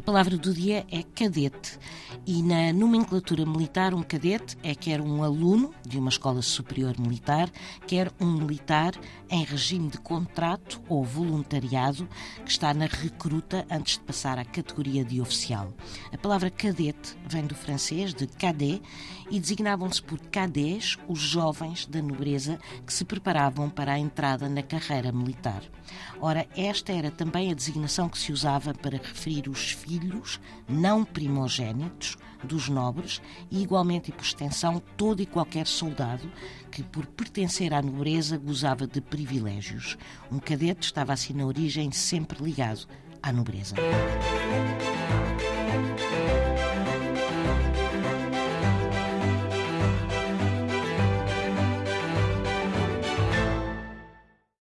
palavra do dia é cadete. E na nomenclatura militar, um cadete é quer um aluno de uma escola superior militar, quer um militar em regime de contrato ou voluntariado que está na recruta antes de passar à categoria de oficial. A palavra cadete vem do francês de cadet e designavam-se por cadets os jovens da nobreza que se preparavam para a entrada na carreira militar. Ora, esta era também a designação que se usava para referir os filhos não primogênitos dos nobres e, igualmente e por extensão, todo e qualquer soldado que, por pertencer à nobreza, gozava de privilégios. Um cadete estava assim na origem sempre ligado à nobreza.